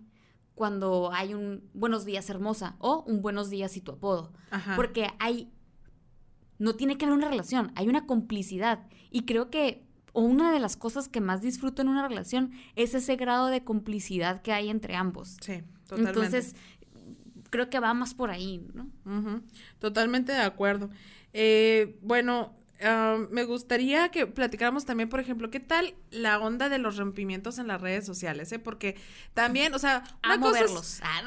cuando hay un buenos días hermosa o un buenos días y tu apodo, porque hay, no tiene que haber una relación, hay una complicidad y creo que o una de las cosas que más disfruto en una relación es ese grado de complicidad que hay entre ambos. Sí, totalmente. Entonces, creo que va más por ahí, ¿no? Totalmente de acuerdo. Eh, bueno, ah, me gustaría que platicáramos también, por ejemplo, qué tal la onda de los rompimientos en las redes sociales, ¿eh? Porque también, o sea, una Amo verlos. Ah.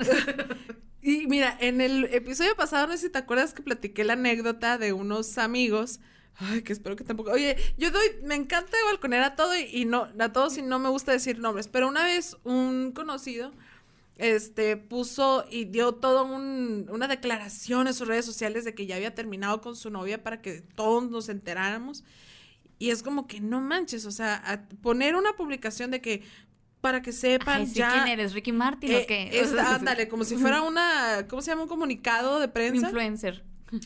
y mira, en el episodio pasado, no sé si te acuerdas que platiqué la anécdota de unos amigos. Ay, que espero que tampoco. Oye, yo doy, me encanta balconear a todo y, y no, a todos y no me gusta decir nombres, pero una vez un conocido este, puso y dio toda una declaración en sus redes sociales de que ya había terminado con su novia para que todos nos enteráramos. Y es como que no manches, o sea, poner una publicación de que para que sepan ya. ¿Quién eres? ¿Ricky Martin o eh, qué? ándale, como si fuera una, ¿cómo se llama? Un comunicado de prensa. Influencer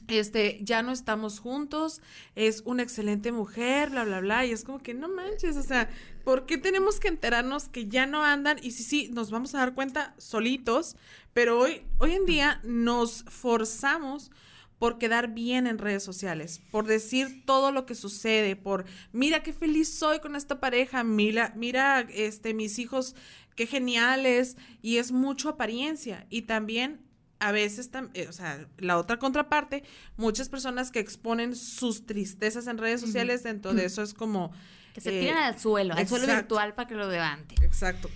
este, ya no estamos juntos, es una excelente mujer, bla, bla, bla, y es como que no manches, o sea, ¿por qué tenemos que enterarnos que ya no andan? Y sí, sí, nos vamos a dar cuenta solitos, pero hoy, hoy en día nos forzamos por quedar bien en redes sociales, por decir todo lo que sucede, por mira qué feliz soy con esta pareja, mira, mira, este, mis hijos, qué geniales, y es mucho apariencia, y también a veces, eh, o sea, la otra contraparte, muchas personas que exponen sus tristezas en redes sociales, dentro de eso es como... Que se tiran al suelo, al suelo virtual para que lo levante. Exacto.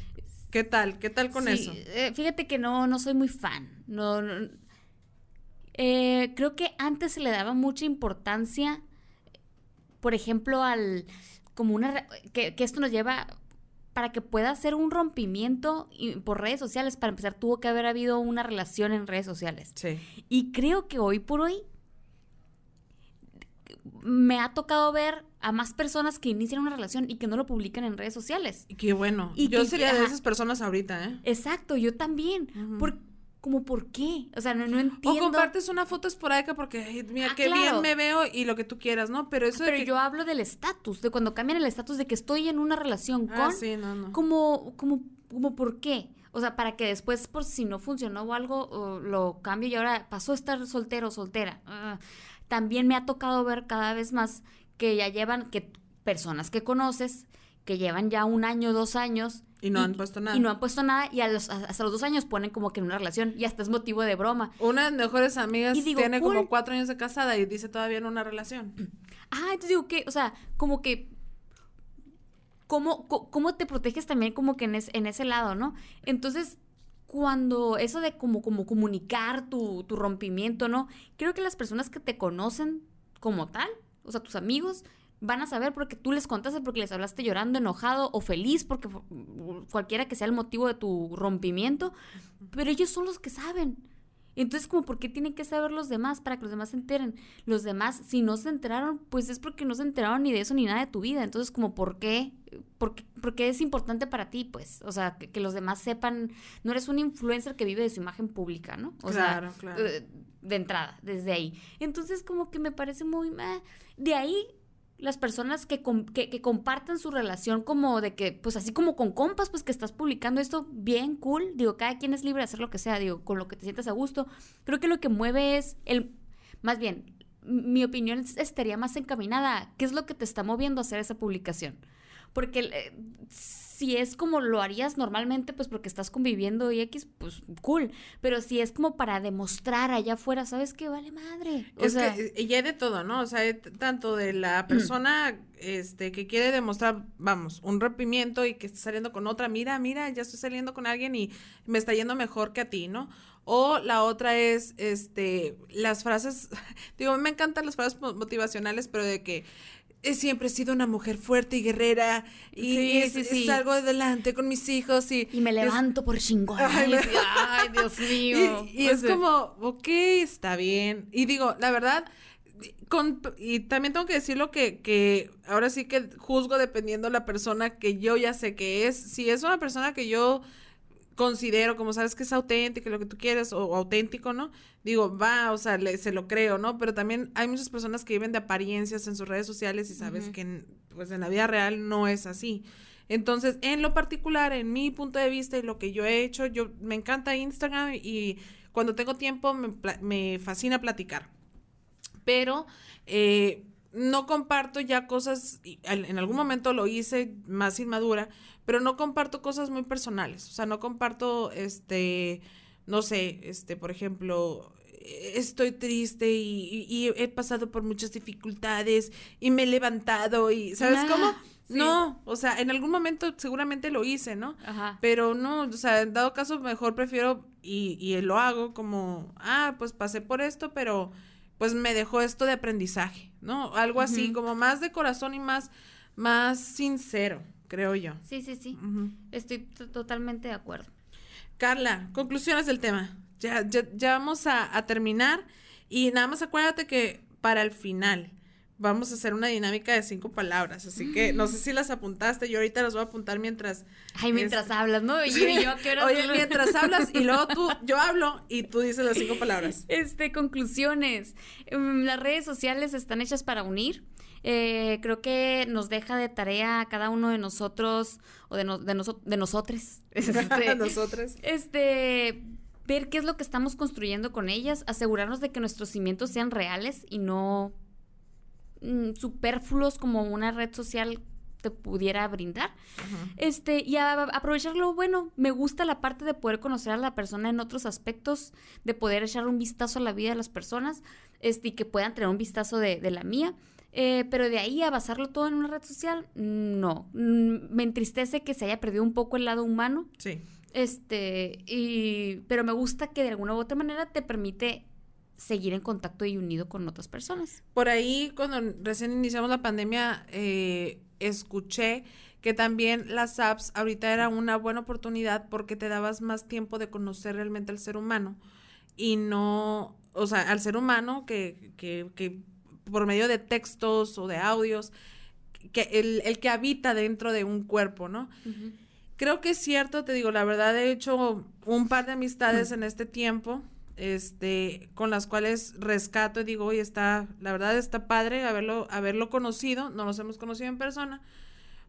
¿Qué tal? ¿Qué tal con eso? Eh, fíjate que no, no soy muy fan. No, eh, creo que antes se le daba mucha importancia, por ejemplo, al como una que, que esto nos lleva para que pueda hacer un rompimiento por redes sociales, para empezar, tuvo que haber habido una relación en redes sociales. Sí. Y creo que hoy por hoy me ha tocado ver a más personas que inician una relación y que no lo publican en redes sociales. Y qué bueno. Y yo sería de esas personas ahorita, ¿eh? Exacto, yo también. Porque como por qué, o sea, no, no entiendo. O compartes una foto esporádica porque, mira, ah, qué bien me veo y lo que tú quieras, ¿no? Pero eso Pero yo hablo del estatus, de cuando cambian el estatus de que estoy en una relación ah, con... sí, no, no. Como, como, como, ¿por qué? O sea, para que después, por si no funcionó o algo, lo cambie y ahora pasó a estar soltero o soltera. Ah, también me ha tocado ver cada vez más que ya llevan, que personas que conoces, que llevan ya un año, dos años, y no han puesto nada. Y no han puesto nada y a los, hasta los dos años ponen como que en una relación y hasta es motivo de broma. Una de mis mejores amigas tiene como cuatro años de casada y dice todavía en una relación. Ah, entonces digo que, o sea, como que ¿Cómo, cómo, te proteges también como que en, en, ese lado, ¿no? Entonces, cuando eso de como, como comunicar tu, tu, rompimiento, ¿no? Creo que las personas que te conocen como tal, o sea, tus amigos, van a saber porque tú les contaste, porque les hablaste llorando, enojado o feliz, porque cualquiera que sea el motivo de tu rompimiento, pero ellos son los que saben. Entonces, como, ¿por qué tienen que saber los demás para que los demás se enteren? Los demás, si no se enteraron, pues es porque no se enteraron ni de eso ni nada de tu vida. Entonces, como, ¿por qué? Porque, porque es importante para ti, pues. O sea, que, los demás sepan. No eres un influencer que vive de su imagen pública, ¿no? O claro, claro. Eh, de entrada, desde ahí. Entonces, como que me parece muy. de ahí las personas que, que, su relación como de que, pues así como con compas, pues que estás publicando esto bien cool, digo, cada quien es libre de hacer lo que sea, digo, con lo que te sientas a gusto. Creo que lo que mueve es el, más bien, mi opinión estaría más encaminada, ¿qué es lo que te está moviendo a hacer esa publicación? Porque eh, si es como lo harías normalmente, pues porque estás conviviendo y X, pues cool. Pero si es como para demostrar allá afuera, ¿sabes qué? Vale madre. O es sea, que ya hay de todo, ¿no? O sea, tanto de la persona este, que quiere demostrar, vamos, un rompimiento y que está saliendo con otra, mira, mira, ya estoy saliendo con alguien y me está yendo mejor que a ti, ¿no? O la otra es, este, las frases, digo, me encantan las frases motivacionales, pero de que siempre he sido una mujer fuerte y guerrera y salgo adelante con mis hijos y... Y me levanto por chingón. Ay, Dios mío. Y, es como, ok, está bien. Y digo, la verdad, con, y también tengo que decirlo que, que ahora sí que juzgo dependiendo la persona que yo ya sé que es. Si es una persona que yo considero, como sabes que es auténtica, lo que tú quieres, o, auténtico, ¿no? Digo, va, o sea, se lo creo, ¿no? Pero también hay muchas personas que viven de apariencias en sus redes sociales y sabes que, pues, en la vida real no es así. Entonces, en lo particular, en mi punto de vista y lo que yo he hecho, yo me encanta Instagram y cuando tengo tiempo me, me fascina platicar. Pero eh, no comparto ya cosas, en algún momento lo hice más inmadura, pero no comparto cosas muy personales. O sea, no comparto, este, no sé, este, por ejemplo, estoy triste y, he pasado por muchas dificultades y me he levantado y, ¿sabes ah, cómo? No, o sea, en algún momento seguramente lo hice, ¿no? Ajá. Pero no, o sea, en dado caso mejor prefiero y, y lo hago como, ah, pues pasé por esto, pero pues me dejó esto de aprendizaje, ¿no? Algo así, como más de corazón y más, más sincero creo yo. Sí, sí, sí. Estoy totalmente de acuerdo. Carla, conclusiones del tema. Ya, ya, ya vamos a, a, terminar y nada más acuérdate que para el final vamos a hacer una dinámica de cinco palabras, así que no sé si las apuntaste, yo ahorita las voy a apuntar mientras... Ay, mientras hablas, ¿no? Y yo, Oye, mientras hablas y luego tú, yo hablo y tú dices las cinco palabras. Este, conclusiones. Mm, las redes sociales están hechas para unir eh, creo que nos deja de tarea a cada uno de nosotros o de, de, de nosotros. Este, nosotros. Este, ver qué es lo que estamos construyendo con ellas, asegurarnos de que nuestros cimientos sean reales y no mm, superfluos como una red social te pudiera brindar. Este, y aprovecharlo, bueno, me gusta la parte de poder conocer a la persona en otros aspectos, de poder echar un vistazo a la vida de las personas, este, y que puedan tener un vistazo de, de la mía. Eh, pero de ahí a basarlo todo en una red social, no. Mm, me entristece que se haya perdido un poco el lado humano. Sí. Este, y, pero me gusta que de alguna u otra manera te permite seguir en contacto y unido con otras personas. Por ahí, cuando recién iniciamos la pandemia, eh, escuché que también las apps ahorita era una buena oportunidad porque te dabas más tiempo de conocer realmente al ser humano y no, o sea, al ser humano que, que, que por medio de textos o de audios, que el, el que habita dentro de un cuerpo, ¿no? Creo que es cierto, te digo, la verdad he hecho un par de amistades en este tiempo, este, con las cuales rescato y digo, oye, está, la verdad está padre haberlo, haberlo conocido, no los hemos conocido en persona,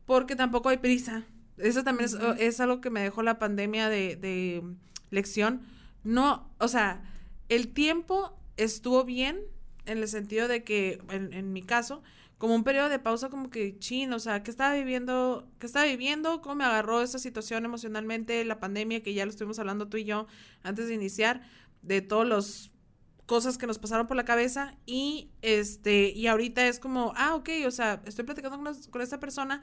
porque tampoco hay prisa. Eso también es, es, algo que me dejó la pandemia de, de lección. No, o sea, el tiempo estuvo bien, en el sentido de que, en, mi caso, como un periodo de pausa como que chin, o sea, ¿qué estaba viviendo? ¿Qué estaba viviendo? ¿Cómo me agarró esa situación emocionalmente? La pandemia, que ya lo estuvimos hablando tú y yo antes de iniciar, de todas las cosas que nos pasaron por la cabeza y este, y ahorita es como, ah, ok, o sea, estoy platicando con, con esta persona,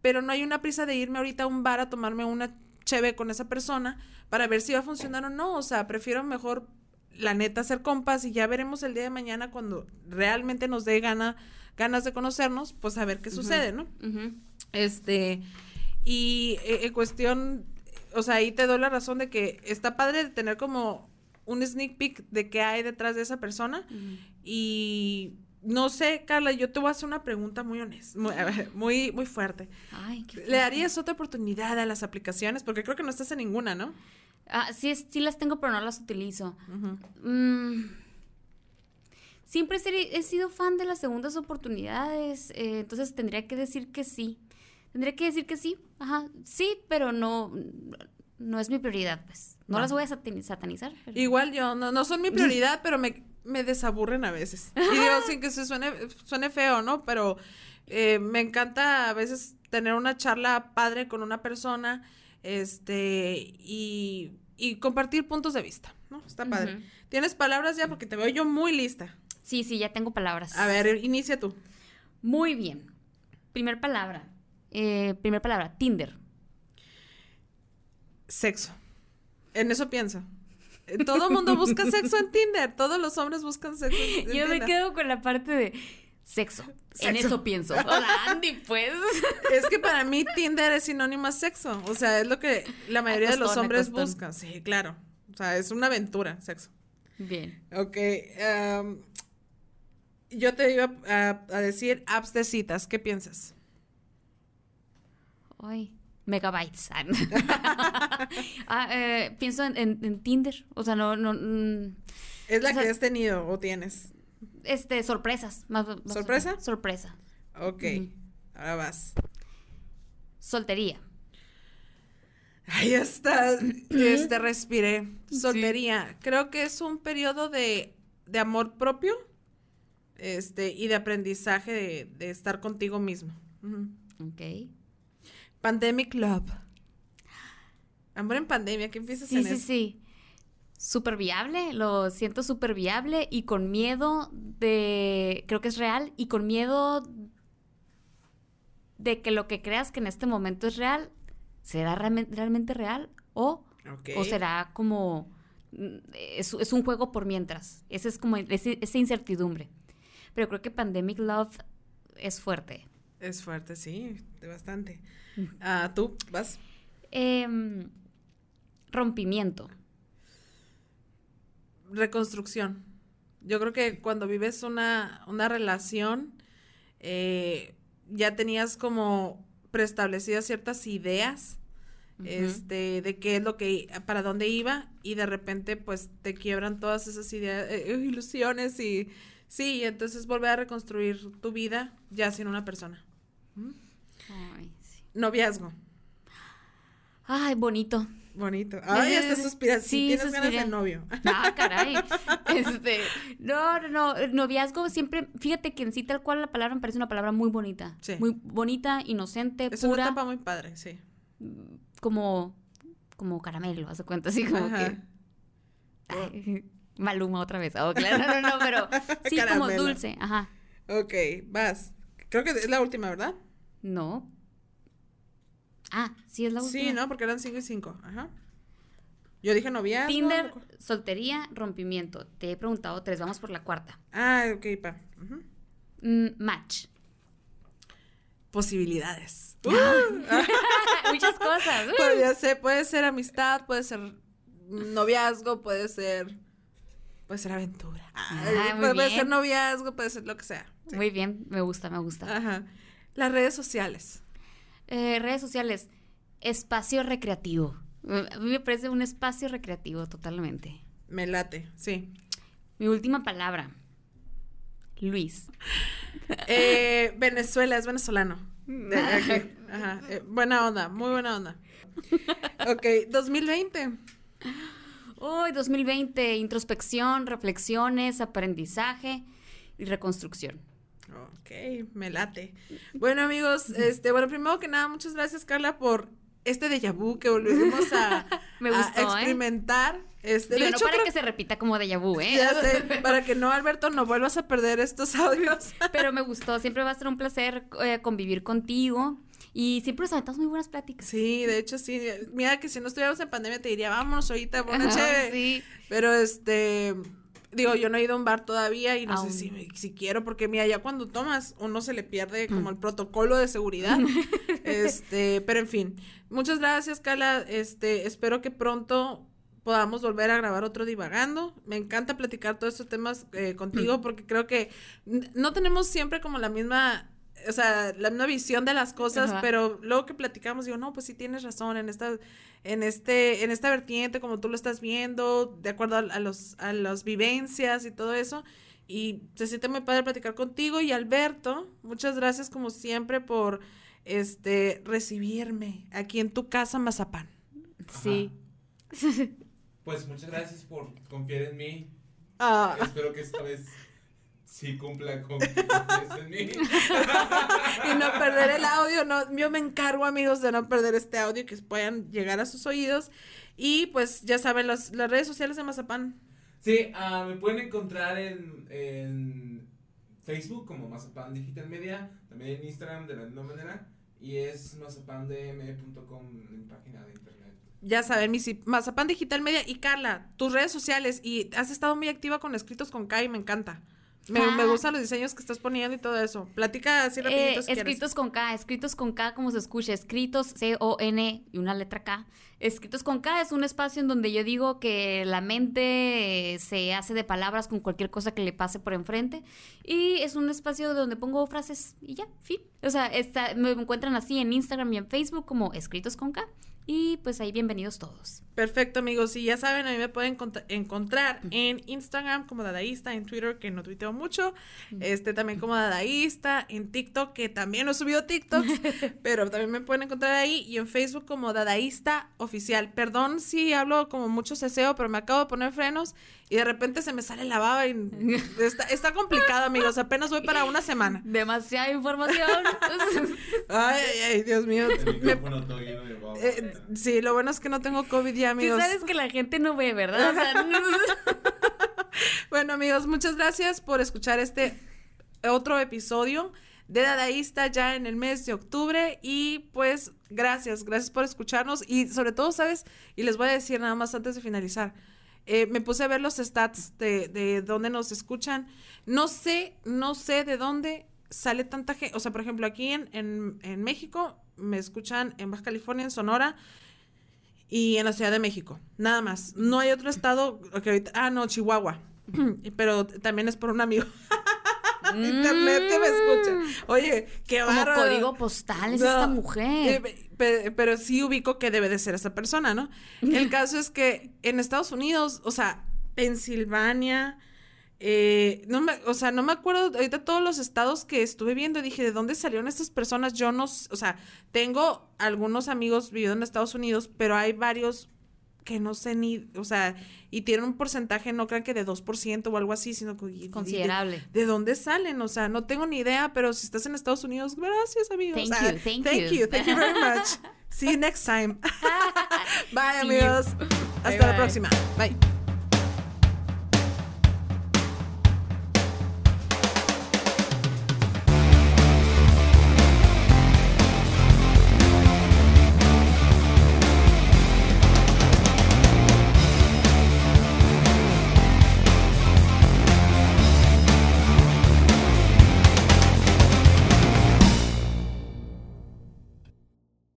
pero no hay una prisa de irme ahorita a un bar a tomarme una cheve con esa persona para ver si va a funcionar o no, o sea, prefiero mejor la neta, ser compas y ya veremos el día de mañana cuando realmente nos dé gana, ganas de conocernos, pues a ver qué sucede, ¿no? Este, y eh, en cuestión, o sea, ahí te doy la razón de que está padre de tener como un sneak peek de qué hay detrás de esa persona y no sé, Carla, yo te voy a hacer una pregunta muy honesta, muy, muy, fuerte. Ay, qué ¿Le darías otra oportunidad a las aplicaciones? Porque creo que no estás en ninguna, ¿no? Ah, sí, sí las tengo, pero no las utilizo. Mm, siempre he sido fan de las segundas oportunidades, eh, entonces tendría que decir que sí. Tendría que decir que sí, ajá, sí, pero no, no es mi prioridad, pues. No, las voy a satanizar. Igual yo, no, no son mi prioridad, pero me, me desaburren a veces. Y digo, sin que se suene, suene feo, ¿no? Pero eh, me encanta a veces tener una charla padre con una persona este, y, compartir puntos de vista, ¿no? Está padre. ¿Tienes palabras ya? Porque te veo yo muy lista. Sí, sí, ya tengo palabras. A ver, inicia tú. Muy bien. Primer palabra. Eh, primer palabra, Tinder. Sexo. En eso pienso. Todo el mundo busca sexo en Tinder. Todos los hombres buscan sexo en Yo me quedo con la parte de Sexo. En eso pienso. Hola, Andy, pues. Es que para mí Tinder es sinónimo a sexo. O sea, es lo que la mayoría de los hombres buscan. Sí, claro. O sea, es una aventura, sexo. Bien. Ok. yo te iba a, decir apps de citas. ¿Qué piensas? Ay, megabytes. ah, eh, pienso en, Tinder. O sea, no. no mm, ¿Es la que has tenido o tienes? Este, sorpresas. Más, ¿Sorpresa? sorpresa. Ok. Ahora vas. Soltería. Ahí está. Este, respiré. Soltería. Creo que es un periodo de, de amor propio. Este, y de aprendizaje de, estar contigo mismo. Ok. Pandemic Love. Amor en pandemia, ¿qué empiezas en sí, Sí, sí, sí súper viable, lo siento súper viable y con miedo de, creo que es real, y con miedo de que lo que creas que en este momento es real, ¿será realmente real o, o será como, es, es, un juego por mientras? Ese es como, esa incertidumbre. Pero creo que Pandemic Love es fuerte. Es fuerte, sí, bastante. Ah, ¿Tú vas? Em, rompimiento reconstrucción. Yo creo que cuando vives una, una relación, eh, ya tenías como preestablecidas ciertas ideas este, de qué es lo que, para dónde iba, y de repente, pues, te quiebran todas esas ideas, eh, ilusiones, y sí, entonces volver a reconstruir tu vida ya sin una persona. Noviazgo. Ay, bonito. Bonito. Ay, hasta suspiras. Sí, tienes ganas de novio. Ah, caray. Este, no, no, no, noviazgo siempre, fíjate que en sí tal cual la palabra me parece una palabra muy bonita. Sí. Muy bonita, inocente, es pura. Es una etapa muy padre, sí. Como, como caramelo, haz cuenta, así como que... Ay, Maluma otra vez. Oh, claro, no, no, no, pero sí, como dulce, ajá. Ok, vas. Creo que es la última, ¿verdad? No, Ah, sí es la última. Sí, ¿no? Porque eran 5 y 5. Ajá. Yo dije novia. Tinder, soltería, rompimiento. Te he preguntado tres, vamos por la cuarta. Ah, ok, pa. Mm, match. Posibilidades. Muchas cosas. Podría ser, puede ser amistad, puede ser noviazgo, puede ser. Puede ser aventura. Ah, puede, ser noviazgo, puede ser lo que sea. Muy bien, me gusta, me gusta. Ajá. Las redes sociales. Eh, redes sociales, espacio recreativo. A mí me parece un espacio recreativo totalmente. Me late, sí. Mi última palabra. Luis. Eh, Venezuela, es venezolano. Ajá. Eh, buena onda, muy buena onda. Ok, 2020. Uy, 2020, introspección, reflexiones, aprendizaje y reconstrucción. Ok, me late. Bueno, amigos, este, bueno, primero que nada, muchas gracias, Carla, por este déjà vu que volvimos a, me gustó, ¿eh? experimentar. Este, de hecho, no para que se repita como déjà vu, ¿eh? Ya sé, para que no, Alberto, no vuelvas a perder estos audios. Pero me gustó, siempre va a ser un placer eh, convivir contigo. Y siempre nos aventamos muy buenas pláticas. Sí, de hecho sí. Mira que si no estuviéramos en pandemia te diría, vámonos ahorita, buena chévere. Sí. Pero este, Digo, yo no he ido a un bar todavía y no sé si, si, quiero, porque mira, ya cuando tomas, uno se le pierde como mm. el protocolo de seguridad. este, pero en fin. Muchas gracias, Carla. Este, espero que pronto podamos volver a grabar otro divagando. Me encanta platicar todos estos temas eh, contigo mm. porque creo que no tenemos siempre como la misma o sea, la misma visión de las cosas, pero luego que platicamos digo, no, pues sí tienes razón en esta en este en esta vertiente como tú lo estás viendo, de acuerdo a, los a las vivencias y todo eso. Y se siente muy padre platicar contigo y Alberto, muchas gracias como siempre por este recibirme aquí en tu casa Mazapán. Sí. Pues muchas gracias por confiar en mí. Ah. Espero que esta vez sí cumpla con en mí. y no perder el audio, no, yo me encargo amigos de no perder este audio que puedan llegar a sus oídos y pues ya saben las, las redes sociales de Mazapán. Sí, uh, me pueden encontrar en, en Facebook como Mazapán Digital Media, también en Instagram de la misma manera y es mazapandm.com en página de internet. Ya saben, mi Mazapán Digital Media y Carla, tus redes sociales y has estado muy activa con escritos con Kai, me encanta. Me, me, gustan los diseños que estás poniendo y todo eso. Platica así rapidito eh, Escritos con K, escritos con K, como se escucha, escritos C-O-N y una letra K. Escritos con K es un espacio en donde yo digo que la mente se hace de palabras con cualquier cosa que le pase por enfrente. Y es un espacio donde pongo frases y ya, fin. O sea, está, me encuentran así en Instagram y en Facebook como escritos con K. Y pues ahí bienvenidos todos. Perfecto, amigos. Y ya saben, a mí me pueden encontrar en Instagram como Dadaísta, en Twitter, que no tuiteo mucho, este también como Dadaísta, en TikTok, que también no he subido TikTok, pero también me pueden encontrar ahí, y en Facebook como Dadaísta Oficial. Perdón si hablo como mucho ceseo, pero me acabo de poner frenos y de repente se me sale la baba y está, está complicado, amigos. Apenas voy para una semana. Demasiada información. ay, ay, Dios mío. Eh, sí, lo bueno es que no tengo COVID ya, amigos. sabes que la gente no ve, ¿verdad? bueno, amigos, muchas gracias por escuchar este otro episodio de Dadaísta ya en el mes de octubre y pues gracias, gracias por escucharnos y sobre todo, ¿sabes? Y les voy a decir nada más antes de finalizar eh, me puse a ver los stats de, de dónde nos escuchan. No sé, no sé de dónde sale tanta gente. O sea, por ejemplo, aquí en, en, México me escuchan en Baja California, en Sonora y en la Ciudad de México. Nada más. No hay otro estado que ahorita. Ah, no, Chihuahua. Pero también es por un amigo. Internet que me escucha. Mm. Oye, qué Como código postal es esta mujer. Eh, pero, sí ubico que debe de ser esa persona, ¿no? El caso es que en Estados Unidos, o sea, Pensilvania, eh, no me, o sea, no me acuerdo ahorita todos los estados que estuve viendo, dije, ¿de dónde salieron estas personas? Yo no, o sea, tengo algunos amigos viviendo en Estados Unidos, pero hay varios que no sé ni, o sea, y tienen un porcentaje, no crean que de 2% o algo así, sino que... Considerable. De, dónde salen? O sea, no tengo ni idea, pero si estás en Estados Unidos, gracias, amigos. Thank you, thank, you. Thank you very much. See you next time. Bye, amigos. Hasta la próxima. Bye.